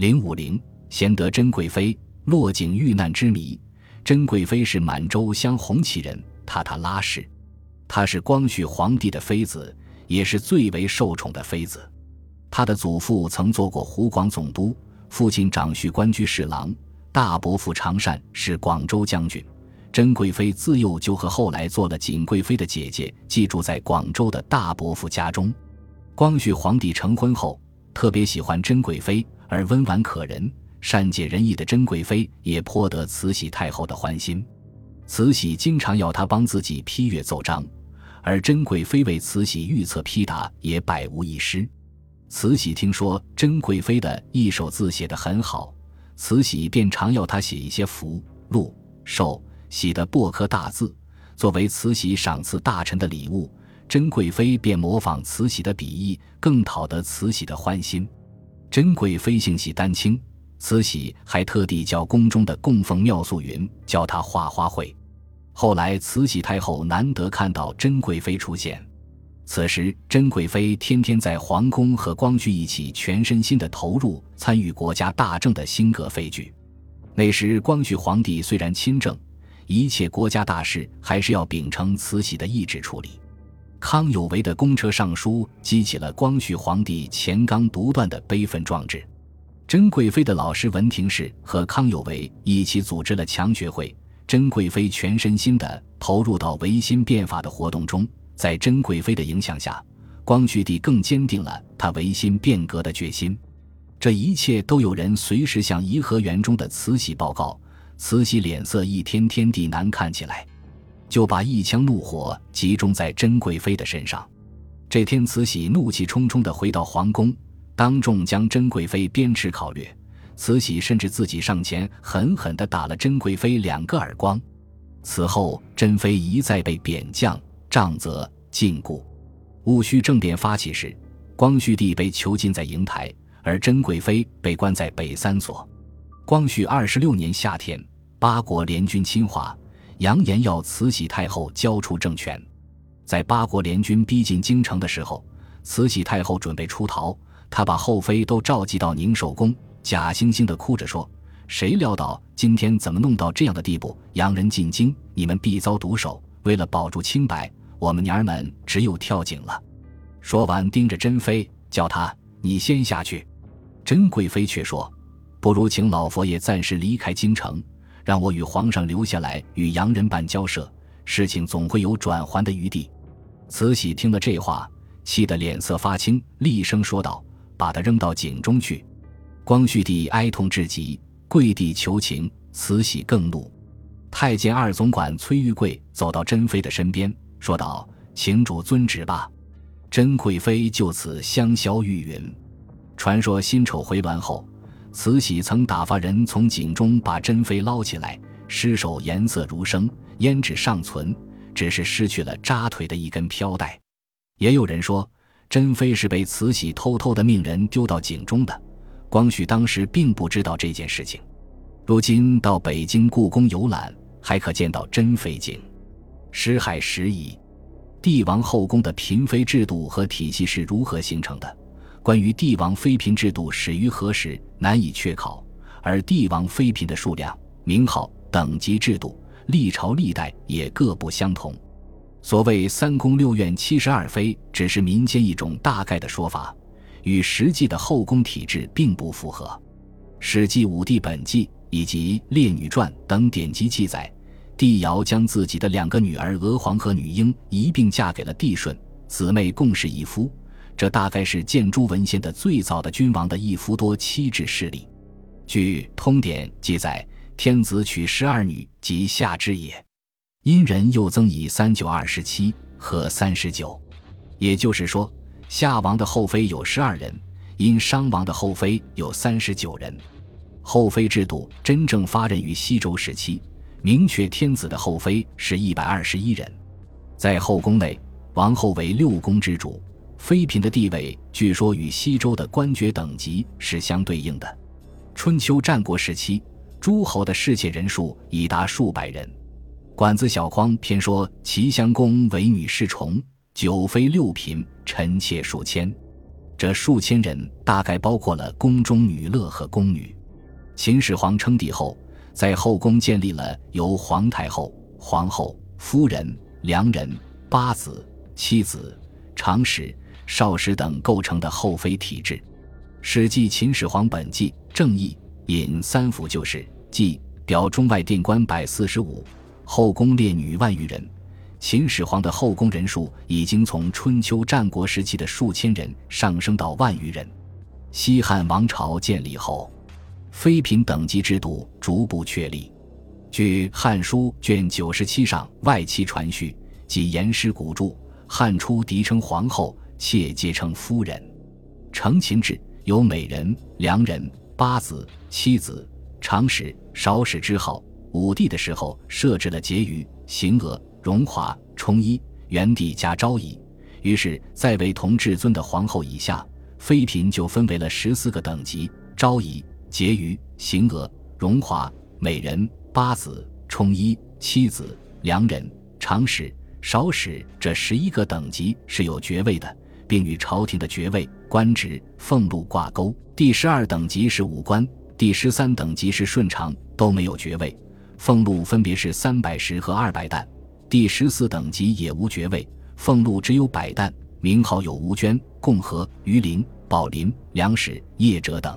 零五零，贤德珍贵妃，落井遇难之谜。珍贵妃是满洲镶红旗人塔塔拉氏，她是光绪皇帝的妃子，也是最为受宠的妃子。她的祖父曾做过湖广总督，父亲长婿官居侍郎，大伯父常善是广州将军。珍贵妃自幼就和后来做了景贵妃的姐姐寄住在广州的大伯父家中。光绪皇帝成婚后，特别喜欢珍贵妃，而温婉可人、善解人意的珍贵妃也颇得慈禧太后的欢心。慈禧经常要她帮自己批阅奏章，而珍贵妃为慈禧预测批答也百无一失。慈禧听说珍贵妃的一手字写得很好，慈禧便常要她写一些福、禄、寿。喜的薄刻大字，作为慈禧赏赐大臣的礼物，珍贵妃便模仿慈禧的笔意，更讨得慈禧的欢心。珍贵妃性喜丹青，慈禧还特地叫宫中的供奉妙素云教她画花卉。后来慈禧太后难得看到珍贵妃出现，此时珍贵妃天天在皇宫和光绪一起，全身心的投入参与国家大政的兴革废举。那时光绪皇帝虽然亲政。一切国家大事还是要秉承慈禧的意志处理。康有为的公车上书激起了光绪皇帝乾纲独断的悲愤壮志。珍贵妃的老师文廷式和康有为一起组织了强学会，珍贵妃全身心地投入到维新变法的活动中。在珍贵妃的影响下，光绪帝更坚定了他维新变革的决心。这一切都有人随时向颐和园中的慈禧报告。慈禧脸色一天天地难看起来，就把一腔怒火集中在珍贵妃的身上。这天，慈禧怒气冲冲地回到皇宫，当众将珍贵妃鞭笞考掠。慈禧甚至自己上前狠狠地打了珍贵妃两个耳光。此后，珍妃一再被贬降、杖责、禁锢。戊戌政变发起时，光绪帝被囚禁在瀛台，而珍贵妃被关在北三所。光绪二十六年夏天。八国联军侵华，扬言要慈禧太后交出政权。在八国联军逼近京城的时候，慈禧太后准备出逃，她把后妃都召集到宁寿宫，假惺惺地哭着说：“谁料到今天怎么弄到这样的地步？洋人进京，你们必遭毒手。为了保住清白，我们娘儿们只有跳井了。”说完，盯着珍妃，叫她：“你先下去。”珍贵妃却说：“不如请老佛爷暂时离开京城。”让我与皇上留下来与洋人办交涉，事情总会有转圜的余地。慈禧听了这话，气得脸色发青，厉声说道：“把他扔到井中去！”光绪帝哀痛至极，跪地求情。慈禧更怒。太监二总管崔玉贵走到珍妃的身边，说道：“请主遵旨吧。”珍贵妃就此香消玉殒。传说辛丑回銮后。慈禧曾打发人从井中把珍妃捞起来，尸首颜色如生，胭脂尚存，只是失去了扎腿的一根飘带。也有人说，珍妃是被慈禧偷偷的命人丢到井中的，光绪当时并不知道这件事情。如今到北京故宫游览，还可见到珍妃井。诗海时疑，帝王后宫的嫔妃制度和体系是如何形成的？关于帝王妃嫔制度始于何时，难以确考；而帝王妃嫔的数量、名号、等级制度，历朝历代也各不相同。所谓三宫六院七十二妃，只是民间一种大概的说法，与实际的后宫体制并不符合。《史记·武帝本纪》以及《列女传》等典籍记载，帝尧将自己的两个女儿娥皇和女英一并嫁给了帝舜，姊妹共侍一夫。这大概是建诸文献的最早的君王的一夫多妻制势力。据《通典》记载，天子娶十二女，即夏之也。殷人又增以三九二十七和三十九，也就是说，夏王的后妃有十二人，殷商王的后妃有三十九人。后妃制度真正发轫于西周时期，明确天子的后妃是一百二十一人。在后宫内，王后为六宫之主。妃嫔的地位，据说与西周的官爵等级是相对应的。春秋战国时期，诸侯的侍妾人数已达数百人。管子小匡偏说，齐襄公为女侍从，九妃六嫔，臣妾数千。这数千人大概包括了宫中女乐和宫女。秦始皇称帝后，在后宫建立了由皇太后、皇后、夫人、良人、八子、妻子、长史、少时等构成的后妃体制。《史记·秦始皇本纪》正义引三府就是纪表中外殿官百四十五，后宫列女万余人。秦始皇的后宫人数已经从春秋战国时期的数千人上升到万余人。西汉王朝建立后，妃嫔等级制度逐步确立。据《汉书》卷九十七上外戚传序及颜师古注，汉初嫡称皇后，妾皆称夫人。承秦制有美人、良人、八子、妻子、长史、少史之号。武帝的时候设置了婕妤、邢娥。荣华充一，元帝加昭仪，于是在位同至尊的皇后以下，妃嫔就分为了十四个等级：昭仪、婕妤、邢娥、荣华、美人、八子、充一、妻子、良人、长史、少史这十一个等级是有爵位的，并与朝廷的爵位、官职、俸禄挂钩。第十二等级是武官，第十三等级是顺常，都没有爵位，俸禄分别是三百石和二百担。第十四等级也无爵位，俸禄只有百担，名号有吴娟、共和、榆林、宝林、梁史、叶者等。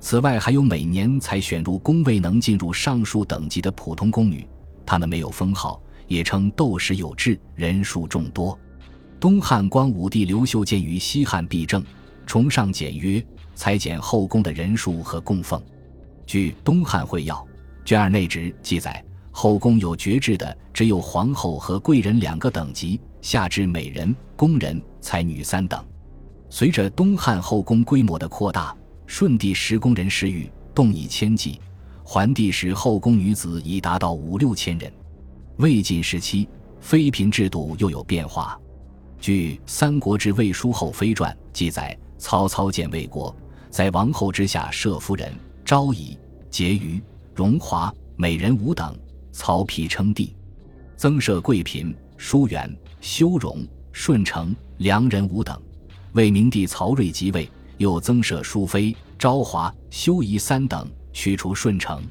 此外，还有每年才选入宫位能进入上述等级的普通宫女，她们没有封号，也称斗士有制，人数众多。东汉光武帝刘秀鉴于西汉弊政，崇尚简约，裁减后宫的人数和供奉。据《东汉会要》卷二内职记载。后宫有爵制的只有皇后和贵人两个等级，下至美人、宫人、才女三等。随着东汉后宫规模的扩大，顺帝时宫人十余，动以千计；桓帝时后宫女子已达到五六千人。魏晋时期，妃嫔制度又有变化。据《三国志·魏书后妃传》记载，曹操建魏国，在王后之下设夫人、昭仪、婕妤、荣华、美人五等。曹丕称帝，增设贵嫔、淑媛、修容、顺承、良人五等。魏明帝曹睿即位，又增设淑妃、昭华、修仪三等，驱除顺承。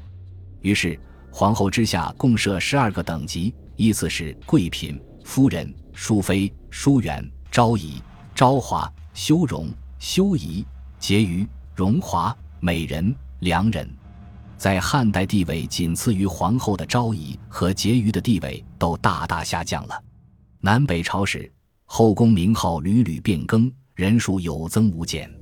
于是皇后之下共设十二个等级，依次是贵嫔、夫人、淑妃、淑媛、昭仪、昭华、修容、修仪、婕妤、荣华、美人、良人。在汉代，地位仅次于皇后的昭仪和婕妤的地位都大大下降了。南北朝时，后宫名号屡屡变更，人数有增无减。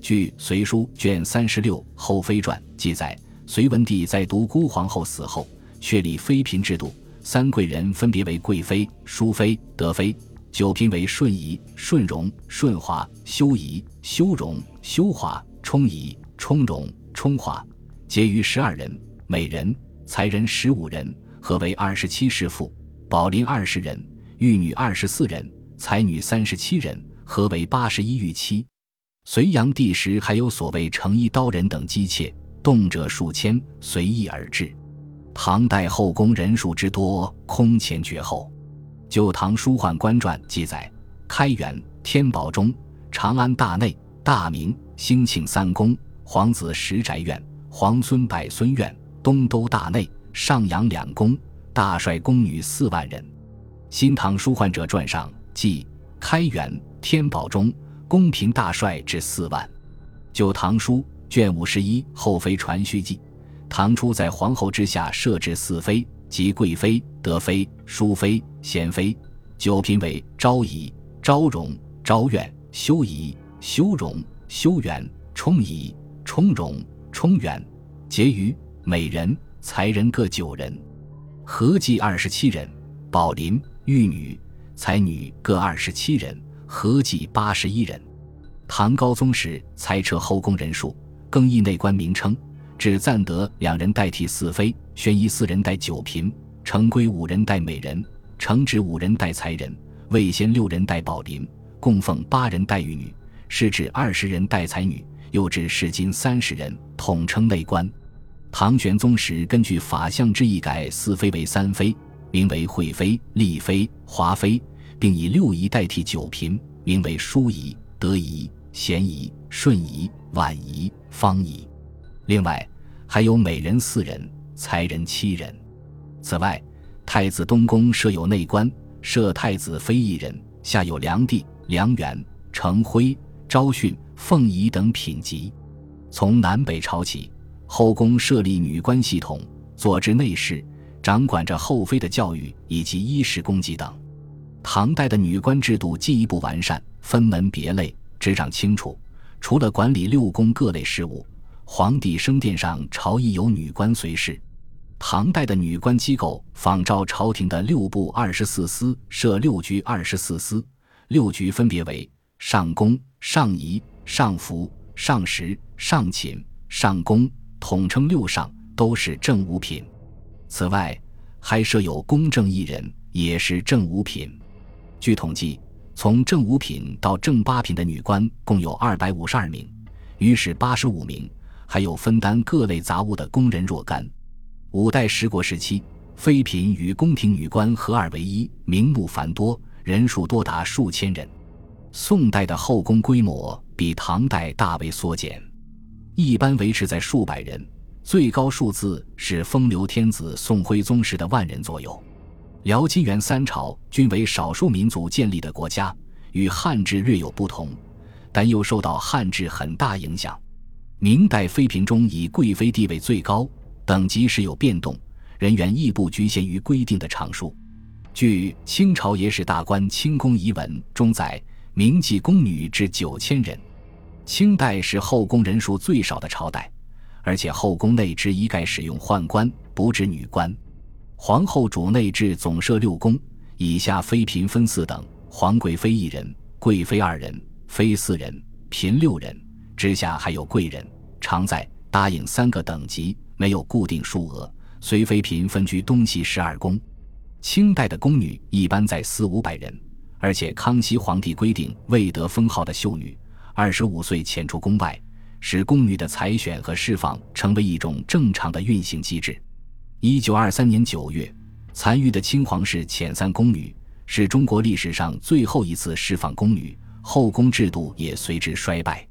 据《隋书》卷三十六《后妃传》记载，隋文帝在独孤皇后死后，确立妃嫔制度，三贵人分别为贵妃、淑妃、德妃；九嫔为顺仪、顺容、顺华、修仪、修容、修华、充仪、充容、充华。结余十二人，美人、才人十五人，合为二十七世妇；宝林二十人，玉女二十四人，才女三十七人，合为八十一玉妻。隋炀帝时还有所谓成衣刀人等姬妾，动辄数千，随意而至。唐代后宫人数之多，空前绝后。《旧唐书宦官传》记载：开元、天宝中，长安大内、大明、兴庆三宫，皇子十宅院。皇孙百孙院、东都大内、上阳两宫，大帅宫女四万人。《新唐书宦者传》上记：开元、天宝中，宫嫔大帅至四万。《旧唐书》卷五十一《后妃传序记》：唐初在皇后之下设置四妃，即贵妃、德妃、淑妃、贤妃；九嫔为昭仪、昭容、昭苑、修仪、修容、修媛、充仪、充容。充元、婕妤、美人、才人各九人，合计二十七人；宝林、玉女、才女各二十七人，合计八十一人。唐高宗时裁撤后宫人数，更易内官名称，指暂得两人代替四妃，宣仪四人代九嫔，成规五人代美人，承旨五人代才人，魏贤六人代宝林，供奉八人代玉女，是指二十人代才女。又至市金三十人，统称内官。唐玄宗时，根据法相之意改四妃为三妃，名为惠妃、丽妃、华妃，并以六仪代替九嫔，名为淑仪、德仪、贤仪、顺仪、婉仪、方仪。另外还有美人四人，才人七人。此外，太子东宫设有内官，设太子妃一人，下有梁帝、梁元、程辉、昭训、凤仪等品级。从南北朝起，后宫设立女官系统，佐治内侍，掌管着后妃的教育以及衣食供给等。唐代的女官制度进一步完善，分门别类，执掌清楚。除了管理六宫各类事务，皇帝升殿上朝议有女官随侍。唐代的女官机构仿照朝廷的六部二十四司，设六局二十四司，六局分别为上宫、上仪、上服、上食、上寝、上宫，统称六上，都是正五品。此外，还设有公正一人，也是正五品。据统计，从正五品到正八品的女官共有二百五十二名，御史八十五名，还有分担各类杂务的工人若干。五代十国时期，妃嫔与宫廷女官合二为一，名目繁多，人数多达数千人。宋代的后宫规模比唐代大为缩减，一般维持在数百人，最高数字是风流天子宋徽宗时的万人左右。辽、金、元三朝均为少数民族建立的国家，与汉制略有不同，但又受到汉制很大影响。明代妃嫔中以贵妃地位最高，等级时有变动，人员亦不局限于规定的常数。据清朝野史大观《清宫遗文》中载，明记宫女至九千人。清代是后宫人数最少的朝代，而且后宫内只一概使用宦官，不置女官。皇后主内置总设六宫，以下妃嫔分四等：皇贵妃一人，贵妃二人，妃四人，嫔六人。之下还有贵人、常在、答应三个等级，没有固定数额。随妃嫔分居东西十二宫。清代的宫女一般在四五百人，而且康熙皇帝规定，未得封号的秀女，二十五岁遣出宫外，使宫女的采选和释放成为一种正常的运行机制。一九二三年九月，残余的清皇室遣散宫女，是中国历史上最后一次释放宫女，后宫制度也随之衰败。